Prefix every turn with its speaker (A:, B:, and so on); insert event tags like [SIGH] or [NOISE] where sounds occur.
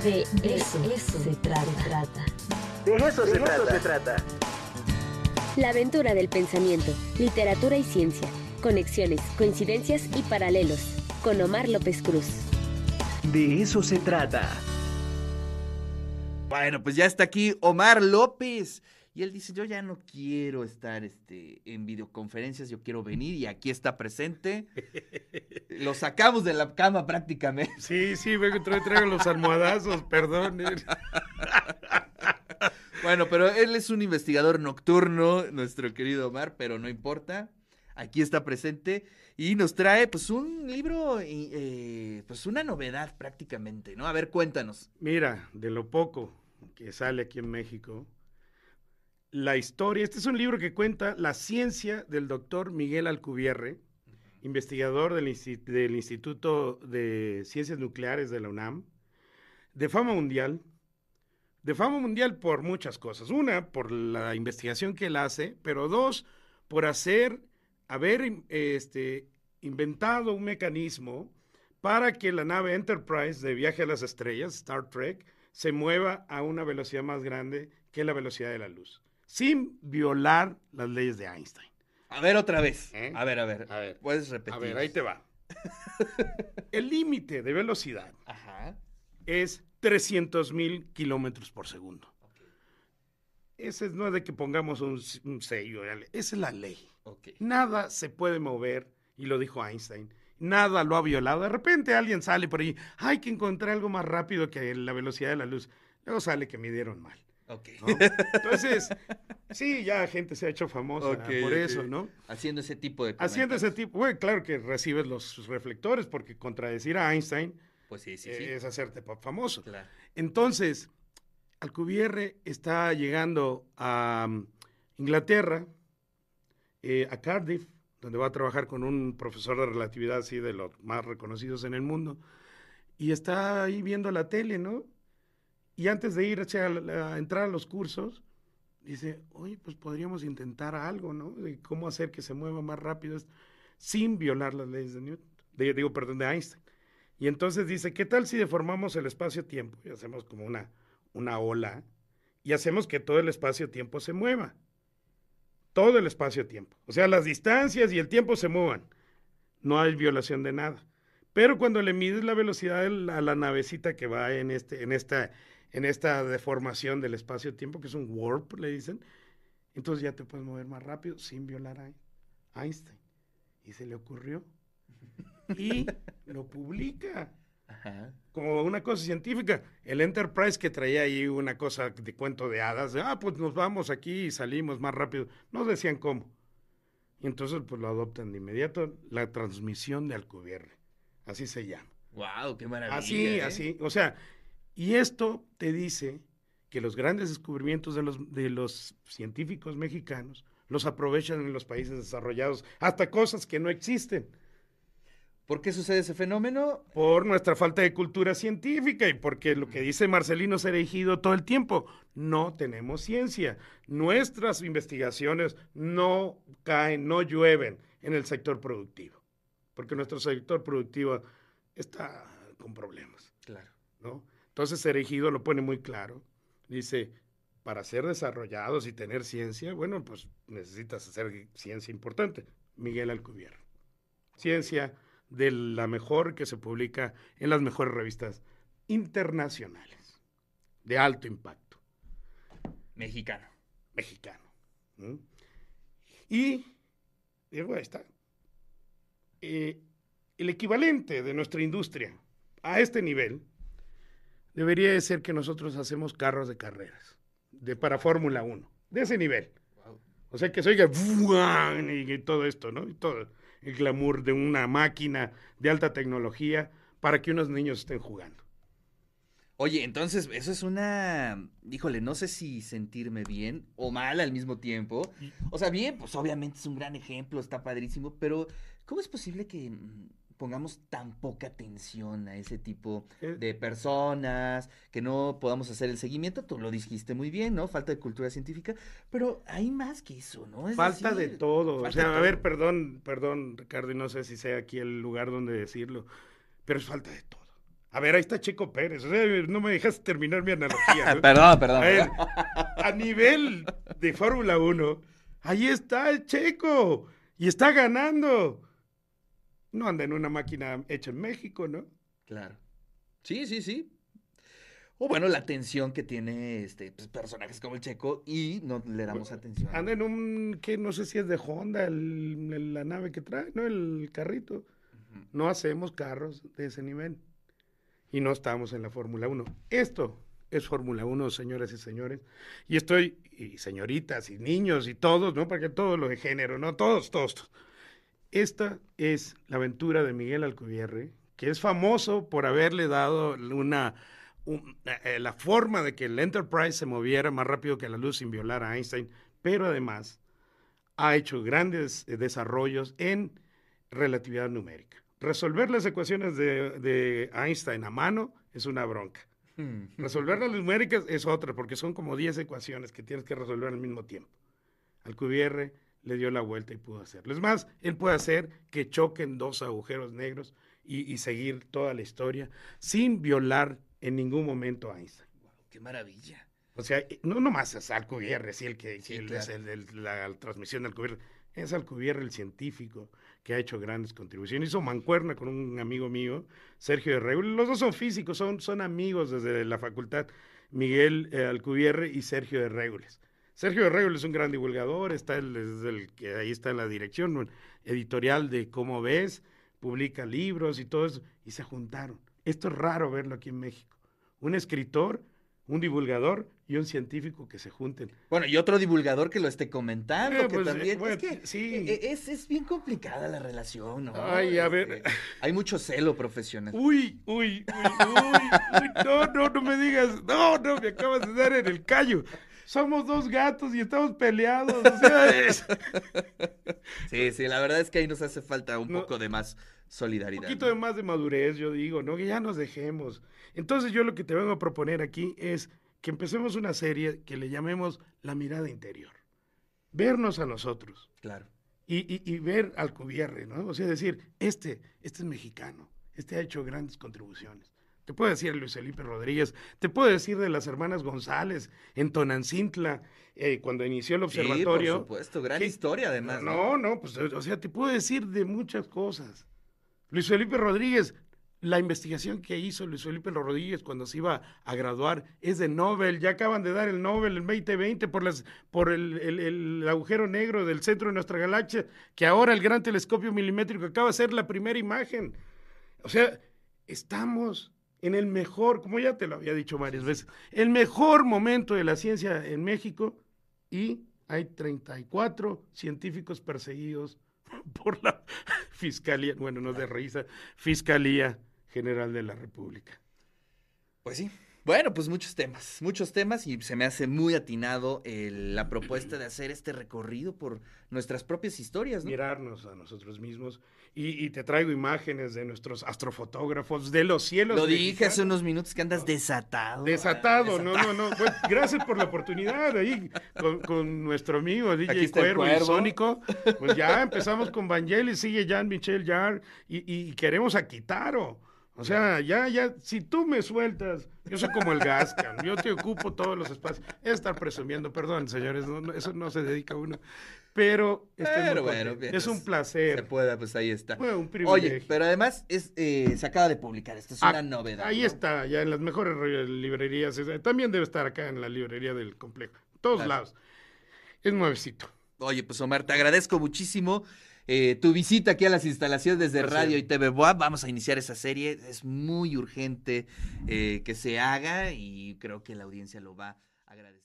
A: De eso, se trata.
B: De eso, se, trata.
C: La aventura del pensamiento, literatura y ciencia, conexiones, coincidencias y paralelos, con Omar López Cruz.
B: De eso se trata.
D: Bueno, pues ya está aquí Omar López. Y él dice, yo ya no quiero estar este, en videoconferencias, yo quiero venir y aquí está presente. [LAUGHS] Lo sacamos de la cama prácticamente.
E: Sí, sí, vengo, traigo, traigo los almohadazos, perdón. [LAUGHS]
D: Bueno, pero él es un investigador nocturno, nuestro querido Omar, pero no importa. Aquí está presente y nos trae pues un libro, eh, pues una novedad prácticamente, ¿no? A ver, cuéntanos.
E: Mira, de lo poco que sale aquí en México, la historia, este es un libro que cuenta la ciencia del doctor Miguel Alcubierre, investigador del, del Instituto de Ciencias Nucleares de la UNAM, de fama mundial, de fama mundial por muchas cosas. Una, por la investigación que él hace, pero dos, por hacer, haber este, inventado un mecanismo para que la nave Enterprise de viaje a las estrellas, Star Trek, se mueva a una velocidad más grande que la velocidad de la luz, sin violar las leyes de Einstein.
D: A ver otra vez.
E: ¿Eh?
D: A ver, a ver.
E: A ver.
D: Puedes repetir.
E: A ver, ahí te va. [LAUGHS] El límite de velocidad
D: Ajá.
E: es 300 mil kilómetros por segundo. Ese no es de que pongamos un, un sello, esa es la ley. Nada se puede mover, y lo dijo Einstein, nada lo ha violado. De repente alguien sale por ahí, hay que encontrar algo más rápido que la velocidad de la luz. Luego sale que midieron mal.
D: Ok.
E: ¿no? Entonces, sí, ya gente se ha hecho famosa por eso, ¿no?
D: Haciendo ese tipo de
E: Haciendo ese tipo, bueno, claro que recibes los reflectores, porque contradecir a Einstein
D: Pues sí, sí,
E: eh,
D: sí.
E: es hacerte famoso.
D: Claro.
E: Entonces, Alcubierre está llegando a um, Inglaterra, eh, a Cardiff, donde va a trabajar con un profesor de relatividad así de los más reconocidos en el mundo, y está ahí viendo la tele, ¿no? Y antes de ir a, entrar a los cursos, dice, oye, pues podríamos intentar algo, ¿no? De cómo hacer que se mueva más rápido sin violar las leyes de Newton, de- digo, perdón, de Einstein. Y entonces dice, ¿qué tal si deformamos el espacio-tiempo y hacemos como una, una ola y hacemos que todo el espacio-tiempo se mueva? Todo el espacio-tiempo. O sea, las distancias y el tiempo se muevan. No hay violación de nada. Pero cuando le mides la velocidad a la navecita que va en, este, en, esta, en esta deformación del espacio-tiempo, que es un warp, le dicen, entonces ya te puedes mover más rápido sin violar a Einstein. Y se le ocurrió. Y lo publica
D: Ajá.
E: como una cosa científica. El Enterprise que traía ahí una cosa de cuento de hadas, de, ah, pues nos vamos aquí y salimos más rápido. No decían cómo. Y entonces pues lo adoptan de inmediato, la transmisión de Alcubierre. Así se llama.
D: Wow, qué maravilla.
E: Así,
D: ¿eh?
E: así. O sea, y esto te dice que los grandes descubrimientos de los, de los científicos mexicanos los aprovechan en los países desarrollados, hasta cosas que no existen.
D: ¿Por qué sucede ese fenómeno?
E: por nuestra falta de cultura científica y porque lo que dice Marcelino Cerejido todo el tiempo, no tenemos ciencia. Nuestras investigaciones no caen, no llueven en el sector productivo, porque nuestro sector productivo está con problemas,
D: Claro.
E: ¿no? Entonces Cerejido lo pone muy claro. Dice, para ser desarrollados y tener ciencia, bueno, pues necesitas hacer ciencia importante. Miguel Alcubierre. Ciencia de la mejor que se publica en las mejores revistas internacionales, de alto impacto,
D: Mexicano.
E: mexicano. Y, digo, ahí está. Eh, el equivalente de nuestra industria a este nivel debería de ser que nosotros hacemos carros de carreras, de para Fórmula 1, de ese nivel. O sea, que se oiga y todo esto, ¿no? Y todo el glamour de una máquina de alta tecnología para que unos niños estén jugando.
D: Oye, entonces, eso es una. Híjole, no sé si sentirme bien o mal al mismo tiempo. O sea, bien, pues obviamente es un gran ejemplo, está padrísimo, pero ¿cómo es posible que mm, pongamos tan poca atención a ese tipo
E: Eh.
D: de personas, que no podamos hacer el seguimiento? Tú lo dijiste muy bien, ¿no? Falta de cultura científica, pero hay más que eso, ¿no? Es
E: Falta de todo. O sea, a ver, perdón, perdón, Ricardo, y no sé si sea aquí el lugar donde decirlo, pero es falta de todo. A ver, ahí está Checo Pérez. O sea, no me dejas terminar mi analogía. ¿no? [LAUGHS]
D: perdón, perdón.
E: A ver, a nivel de Fórmula 1, ahí está el Checo y está ganando. No anda en una máquina hecha en México, ¿no?
D: Claro. Sí, sí, sí. O bueno, la atención que tiene este pues, personajes como el Checo y no le damos atención.
E: Anda en un, que no sé si es de Honda, el- el- la nave que trae, ¿no? El carrito. No hacemos carros de ese nivel. Y no estamos en la Fórmula 1. Esto es Fórmula 1, señoras y señores. Y estoy, y señoritas, y niños, y todos, ¿no? Porque todo lo de género, ¿no? Todos, todos. todos. Esta es la aventura de Miguel Alcubierre, que es famoso por haberle dado una, un- eh, la forma de que el Enterprise se moviera más rápido que la luz sin violar a Einstein, pero además ha hecho grandes eh, desarrollos en relatividad numérica. Resolver las ecuaciones de, de Einstein a mano es una bronca.
D: Hmm.
E: Resolver las numéricas es otra, porque son como 10 ecuaciones que tienes que resolver al mismo tiempo. Alcubierre le dio la vuelta y pudo hacerlo. Es más, él puede hacer que choquen dos agujeros negros y, y seguir toda la historia sin violar en ningún momento a Einstein.
D: Qué maravilla.
E: O sea, no nomás es Alcubierre, sí, el que sí, el-
D: claro.
E: el- el- la transmisión de Alcubierre. Es Alcubierre el científico que ha hecho grandes contribuciones. Hizo mancuerna con un amigo mío, Sergio de Regules. Los dos son físicos, son, son amigos desde la facultad, Miguel eh, Alcubierre y Sergio de Regules. Sergio Regules es un gran divulgador, está el, es el que ahí está en la dirección editorial de Cómo Ves, publica libros y todo eso, y se juntaron. Esto es raro verlo aquí en México. Un escritor, un divulgador y un científico que se junten.
D: Bueno, y otro divulgador que lo esté comentando,
E: Eh,
D: que
E: pues,
D: también.
E: eh, bueno,
D: es que
E: sí.
D: eh, es, es bien complicada la relación, ¿no?
E: Ay, a ver.
D: Este, hay mucho celo profesional.
E: Uy, uy, uy, uy, uy, no, no, no me digas, no, no, me acabas de dar en el callo. Somos dos gatos y estamos peleados, o sea, [LAUGHS] es-
D: Sí, sí, la verdad es que ahí nos hace falta un
E: No.
D: poco de más
E: un
D: solidaridad.
E: poquito
D: ¿no?
E: de más de madurez, yo digo, ¿no? Que ya nos dejemos. Entonces yo lo que te vengo a proponer aquí es que empecemos una serie que le llamemos La mirada interior. Vernos a nosotros.
D: Claro.
E: y, y- y ver al Cubierre, ¿no? O sea, decir, este, este es mexicano, este ha hecho grandes contribuciones. Te puedo decir de Luis Felipe Rodríguez, te puedo decir de las hermanas González en Tonancintla, eh, cuando inició el
D: Sí,
E: observatorio.
D: por supuesto, gran
E: que-
D: historia además.
E: No, no, pues, o sea, te puedo decir de muchas cosas. Luis Felipe Rodríguez, la investigación que hizo Luis Felipe Rodríguez cuando se iba a graduar es de Nobel. Ya acaban de dar el Nobel en 2020 por, las, por el, el- el agujero negro del centro de nuestra galaxia, que ahora el gran telescopio milimétrico acaba de ser la primera imagen. O sea, estamos en el mejor, como ya te lo había dicho varias veces, el mejor momento de la ciencia en México y hay 34 científicos perseguidos [LAUGHS] por la Fiscalía, bueno, no de risa, Fiscalía General de la República.
D: Pues sí. Bueno, pues muchos temas, muchos temas y se me hace muy atinado el- la propuesta de hacer este recorrido por nuestras propias historias, ¿no?
E: Mirarnos a nosotros mismos y, y te traigo imágenes de nuestros astrofotógrafos de los cielos.
D: Lo dije hace unos minutos que andas desatado.
E: Desatado, no, no, no. Pues, gracias por la oportunidad ahí con, con nuestro amigo DJ Cuervo, y. Sónico. Pues ya empezamos con Vangelis, sigue Jean-Michel Jarre y, y queremos a Kitaro. O sea, ya, ya, si tú me sueltas, yo soy como el gas, cabrón, yo te ocupo todos los espacios. Es estar presumiendo, perdón, señores, no, no, eso no se dedica a uno. Pero,
D: Pero bueno, bien,
E: es un
D: Se
E: placer.
D: pueda, pues ahí está.
E: Fue un privilegio.
D: Oye, pero además es, eh, se acaba de publicar, esta es
E: Ah,
D: una novedad.
E: Ahí
D: ¿no?
E: está, ya en las mejores re- librerías. es- También debe estar acá en la librería del complejo. En todos
D: Claro.
E: lados. Es nuevecito.
D: Oye, pues Omar, te agradezco muchísimo eh, tu visita aquí a las instalaciones
E: Placer.
D: Radio y TV Boa. Vamos a iniciar esa serie. Es muy urgente eh, que se haga y creo que la audiencia lo va a agradecer.